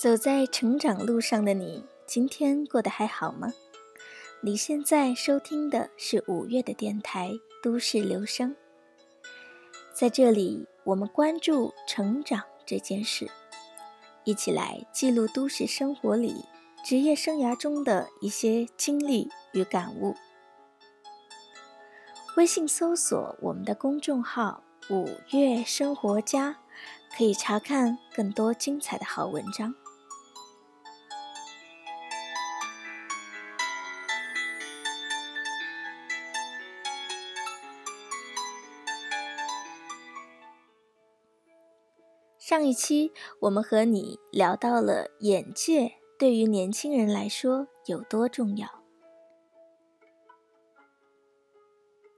走在成长路上的你，今天过得还好吗？你现在收听的是五月的电台《都市留声》。在这里，我们关注成长这件事，一起来记录都市生活里职业生涯中的一些经历与感悟。微信搜索我们的公众号“五月生活家”，可以查看更多精彩的好文章。上一期我们和你聊到了眼界对于年轻人来说有多重要。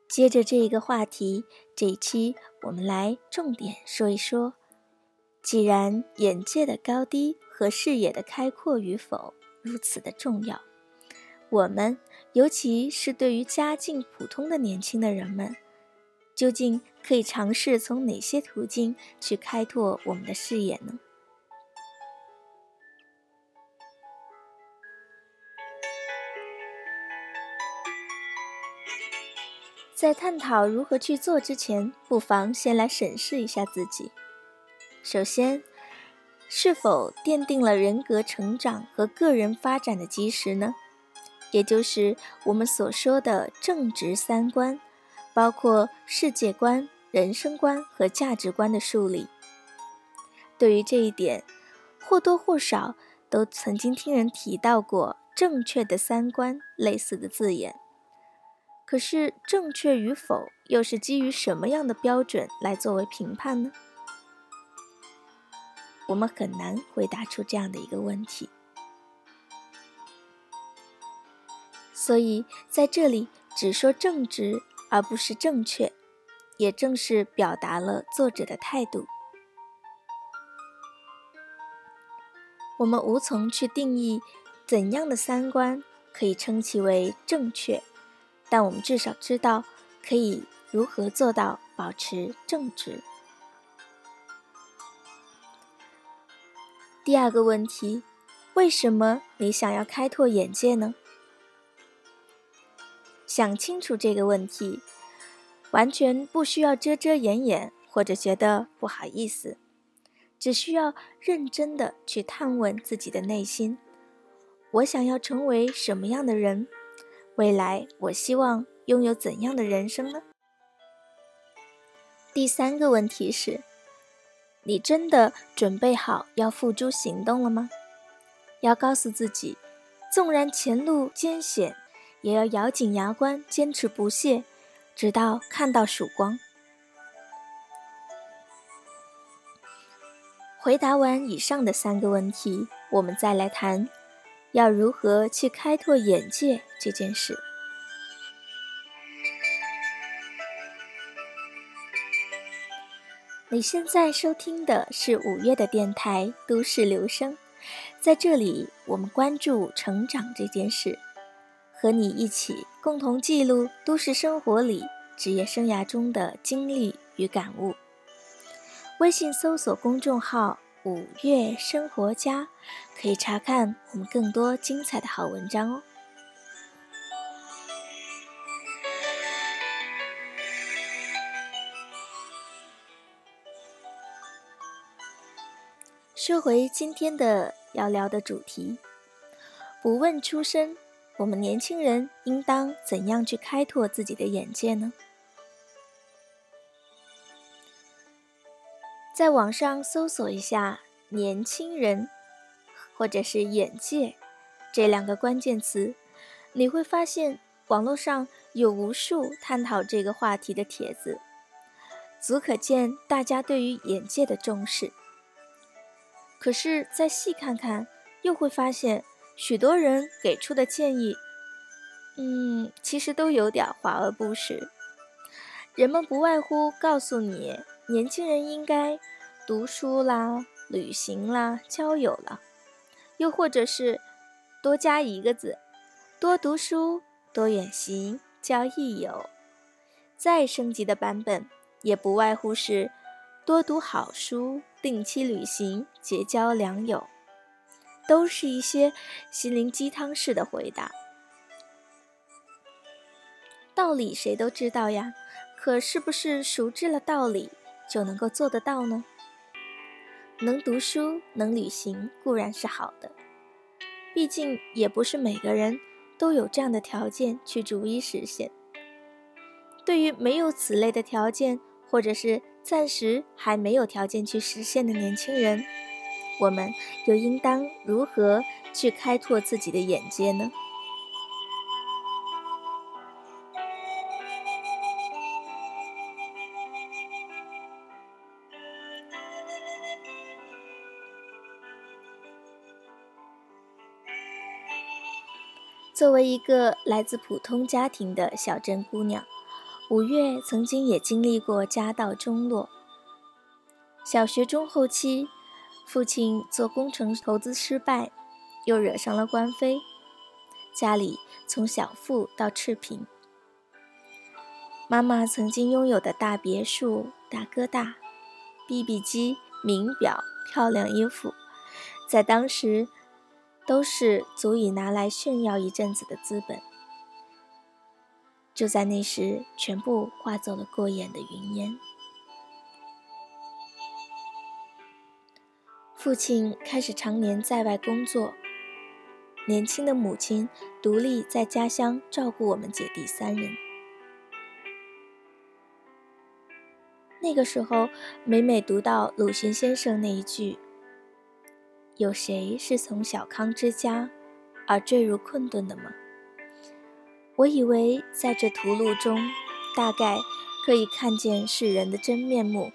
接着这一个话题，这一期我们来重点说一说：既然眼界的高低和视野的开阔与否如此的重要，我们尤其是对于家境普通的年轻的人们。究竟可以尝试从哪些途径去开拓我们的视野呢？在探讨如何去做之前，不妨先来审视一下自己。首先，是否奠定了人格成长和个人发展的基石呢？也就是我们所说的正直三观。包括世界观、人生观和价值观的树立。对于这一点，或多或少都曾经听人提到过“正确的三观”类似的字眼。可是，正确与否又是基于什么样的标准来作为评判呢？我们很难回答出这样的一个问题。所以，在这里只说正直。而不是正确，也正是表达了作者的态度。我们无从去定义怎样的三观可以称其为正确，但我们至少知道可以如何做到保持正直。第二个问题，为什么你想要开拓眼界呢？想清楚这个问题，完全不需要遮遮掩掩或者觉得不好意思，只需要认真的去探问自己的内心：我想要成为什么样的人？未来我希望拥有怎样的人生呢？第三个问题是：你真的准备好要付诸行动了吗？要告诉自己，纵然前路艰险。也要咬紧牙关，坚持不懈，直到看到曙光。回答完以上的三个问题，我们再来谈要如何去开拓眼界这件事。你现在收听的是五月的电台《都市留声》，在这里，我们关注成长这件事。和你一起共同记录都市生活里职业生涯中的经历与感悟。微信搜索公众号“五月生活家”，可以查看我们更多精彩的好文章哦。说回今天的要聊的主题，不问出身。我们年轻人应当怎样去开拓自己的眼界呢？在网上搜索一下“年轻人”或者是“眼界”这两个关键词，你会发现网络上有无数探讨这个话题的帖子，足可见大家对于眼界的重视。可是再细看看，又会发现。许多人给出的建议，嗯，其实都有点华而不实。人们不外乎告诉你，年轻人应该读书啦、旅行啦、交友了，又或者是多加一个字：多读书、多远行、交益友。再升级的版本，也不外乎是多读好书、定期旅行、结交良友。都是一些心灵鸡汤式的回答。道理谁都知道呀，可是不是熟知了道理就能够做得到呢？能读书、能旅行固然是好的，毕竟也不是每个人都有这样的条件去逐一实现。对于没有此类的条件，或者是暂时还没有条件去实现的年轻人，我们又应当如何去开拓自己的眼界呢？作为一个来自普通家庭的小镇姑娘。五月曾经也经历过家道中落。小学中后期，父亲做工程投资失败，又惹上了官非，家里从小富到赤贫。妈妈曾经拥有的大别墅、大哥大、BB 机、名表、漂亮衣服，在当时都是足以拿来炫耀一阵子的资本。就在那时，全部化作了过眼的云烟。父亲开始常年在外工作，年轻的母亲独立在家乡照顾我们姐弟三人。那个时候，每每读到鲁迅先生那一句：“有谁是从小康之家而坠入困顿的吗？”我以为在这屠戮中，大概可以看见世人的真面目。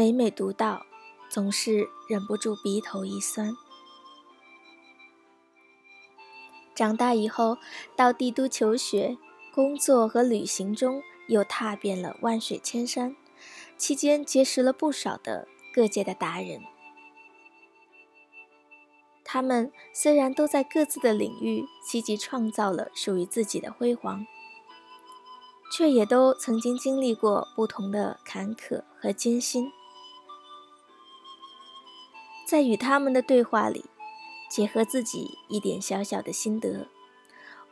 每每读到，总是忍不住鼻头一酸。长大以后，到帝都求学、工作和旅行中，又踏遍了万水千山，期间结识了不少的各界的达人。他们虽然都在各自的领域积极创造了属于自己的辉煌，却也都曾经经历过不同的坎坷和艰辛。在与他们的对话里，结合自己一点小小的心得，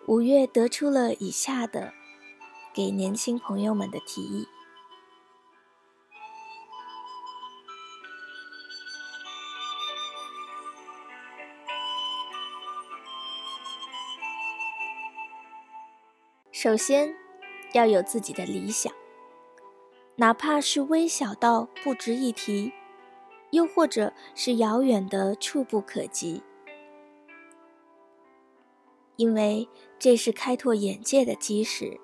五月得出了以下的给年轻朋友们的提议。首先，要有自己的理想，哪怕是微小到不值一提，又或者是遥远的触不可及，因为这是开拓眼界的基石。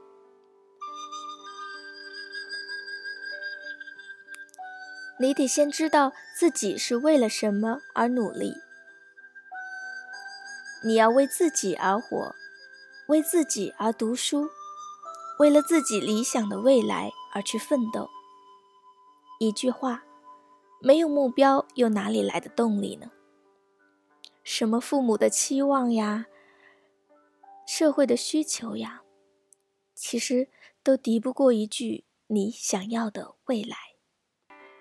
你得先知道自己是为了什么而努力，你要为自己而活。为自己而读书，为了自己理想的未来而去奋斗。一句话，没有目标，又哪里来的动力呢？什么父母的期望呀，社会的需求呀，其实都敌不过一句你想要的未来。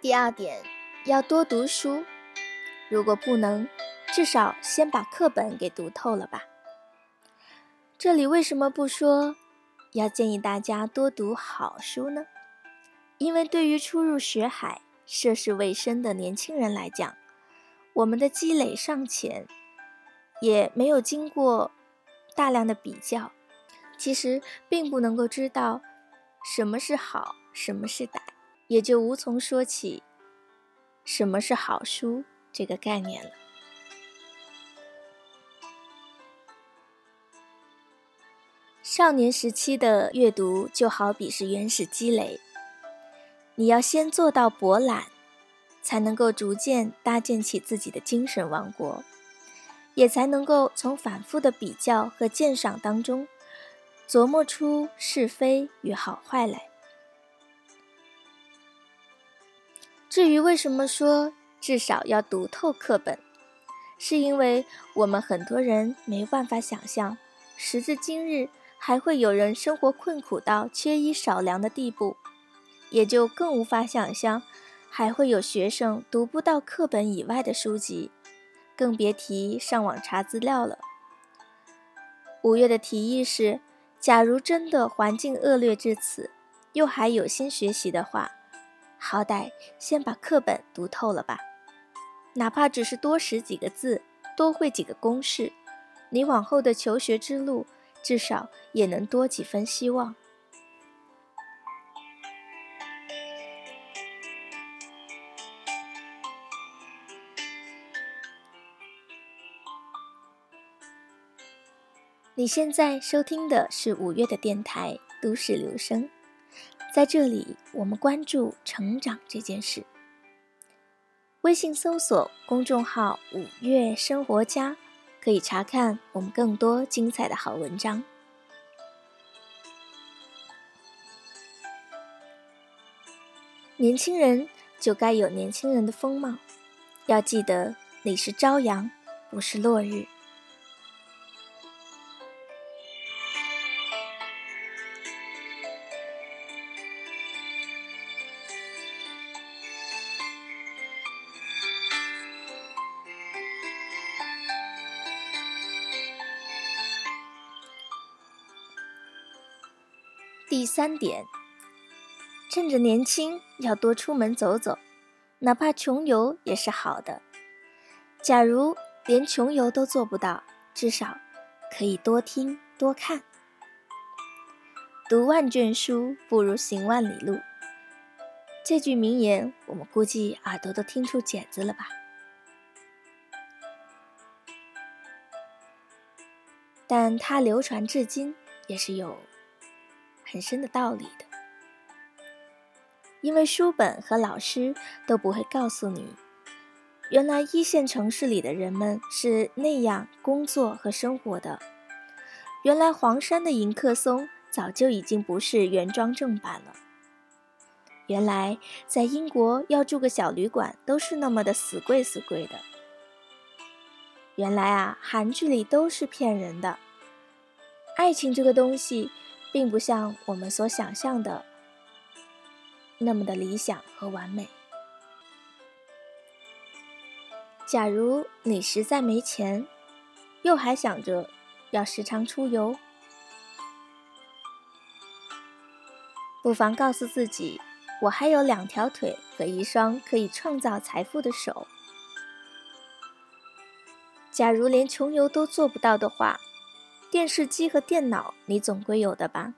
第二点，要多读书。如果不能，至少先把课本给读透了吧。这里为什么不说要建议大家多读好书呢？因为对于初入学海、涉世未深的年轻人来讲，我们的积累尚浅，也没有经过大量的比较，其实并不能够知道什么是好，什么是歹，也就无从说起什么是好书这个概念了。少年时期的阅读就好比是原始积累，你要先做到博览，才能够逐渐搭建起自己的精神王国，也才能够从反复的比较和鉴赏当中琢磨出是非与好坏来。至于为什么说至少要读透课本，是因为我们很多人没办法想象，时至今日。还会有人生活困苦到缺衣少粮的地步，也就更无法想象，还会有学生读不到课本以外的书籍，更别提上网查资料了。五月的提议是：假如真的环境恶劣至此，又还有心学习的话，好歹先把课本读透了吧，哪怕只是多识几个字，多会几个公式，你往后的求学之路至少也能多几分希望。你现在收听的是五月的电台《都市留声》，在这里，我们关注成长这件事。微信搜索公众号“五月生活家”，可以查看我们更多精彩的好文章。年轻人就该有年轻人的风貌，要记得你是朝阳，不是落日。三点，趁着年轻要多出门走走，哪怕穷游也是好的。假如连穷游都做不到，至少可以多听多看。读万卷书不如行万里路，这句名言我们估计耳朵都听出茧子了吧？但它流传至今也是有。很深的道理的，因为书本和老师都不会告诉你，原来一线城市里的人们是那样工作和生活的。原来黄山的迎客松早就已经不是原装正版了。原来在英国要住个小旅馆都是那么的死贵死贵的。原来啊，韩剧里都是骗人的。爱情这个东西。并不像我们所想象的那么的理想和完美。假如你实在没钱，又还想着要时常出游，不妨告诉自己：我还有两条腿和一双可以创造财富的手。假如连穷游都做不到的话，电视机和电脑，你总归有的吧？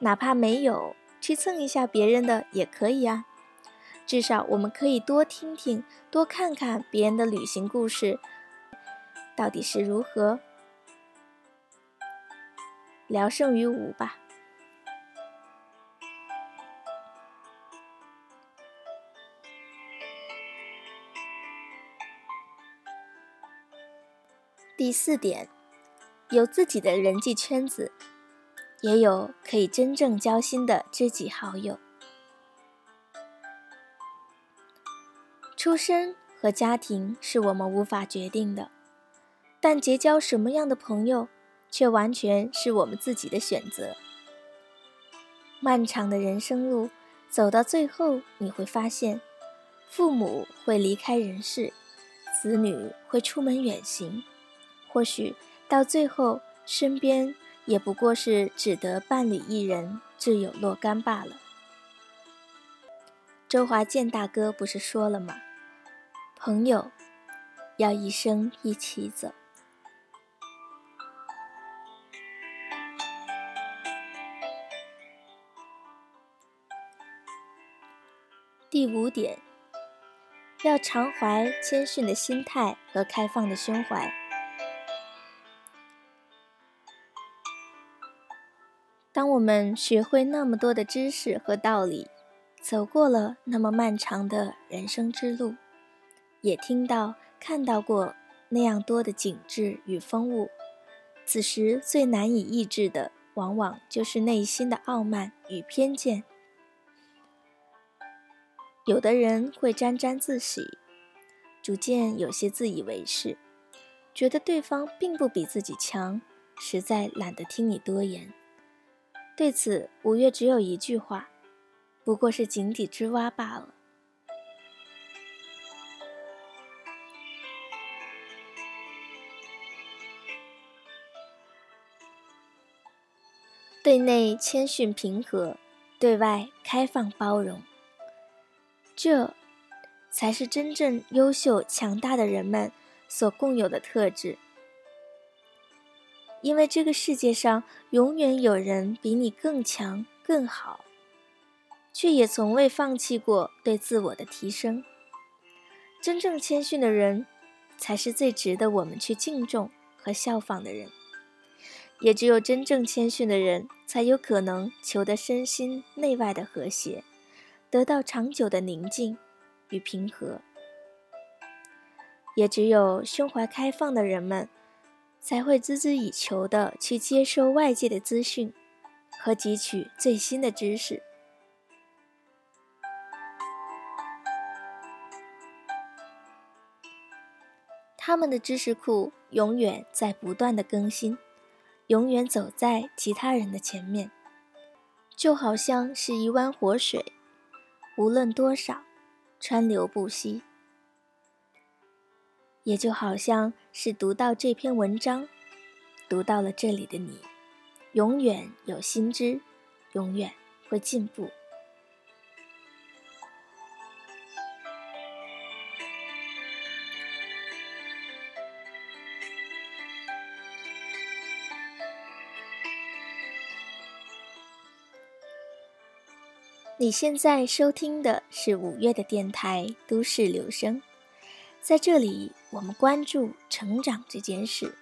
哪怕没有，去蹭一下别人的也可以啊。至少我们可以多听听、多看看别人的旅行故事，到底是如何，聊胜于无吧。第四点。有自己的人际圈子，也有可以真正交心的知己好友。出身和家庭是我们无法决定的，但结交什么样的朋友，却完全是我们自己的选择。漫长的人生路，走到最后，你会发现，父母会离开人世，子女会出门远行，或许。到最后，身边也不过是只得伴侣一人，挚友若干罢了。周华健大哥不是说了吗？朋友要一生一起走。第五点，要常怀谦逊的心态和开放的胸怀。当我们学会那么多的知识和道理，走过了那么漫长的人生之路，也听到、看到过那样多的景致与风物，此时最难以抑制的，往往就是内心的傲慢与偏见。有的人会沾沾自喜，逐渐有些自以为是，觉得对方并不比自己强，实在懒得听你多言。对此五月只有一句话不过是井底之蛙罢了。对内谦逊平和对外开放包容。这才是真正优秀强大的人们所共有的特质。因为这个世界上永远有人比你更强更好，却也从未放弃过对自我的提升。真正谦逊的人，才是最值得我们去敬重和效仿的人。也只有真正谦逊的人，才有可能求得身心内外的和谐，得到长久的宁静与平和。也只有胸怀开放的人们，才会孜孜以求的去接收外界的资讯和汲取最新的知识。他们的知识库永远在不断的更新。永远走在其他人的前面，就好像是一湾活水，无论多少，川流不息；也就好像是读到这篇文章，读到了这里的你，永远有新知，永远会进步。你现在收听的是五月的电台《都市留声》，在这里，我们关注成长这件事，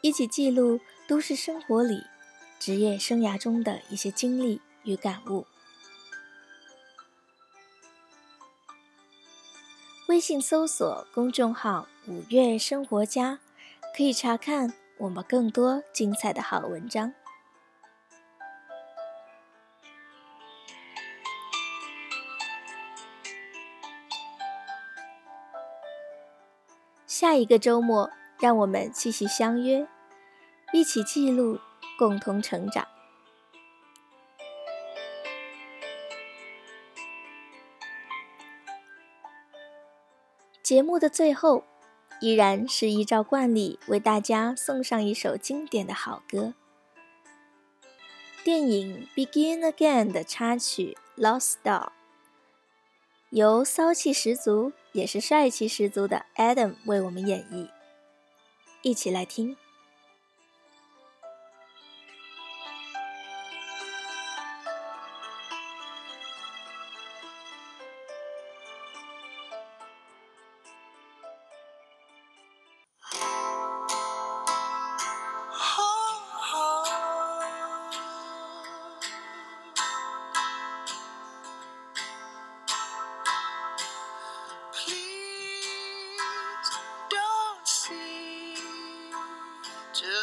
一起记录都市生活里、职业生涯中的一些经历与感悟。微信搜索公众号“五月生活家”，可以查看我们更多精彩的好文章。下一个周末，让我们继续相约，一起记录，共同成长。节目的最后，依然是依照惯例为大家送上一首经典的好歌——电影《Begin Again》的插曲《Lost Star》。由骚气十足也是帅气十足的 Adam 为我们演绎，一起来听。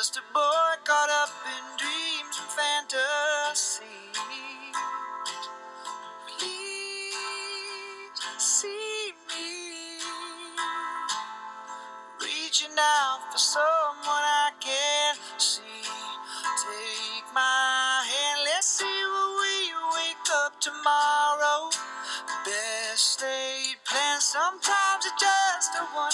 Just a boy caught up in dreams and fantasy. Please see me reaching out for someone I can't see. Take my hand, let's see where we wake up tomorrow. Best laid plans, sometimes it's just a one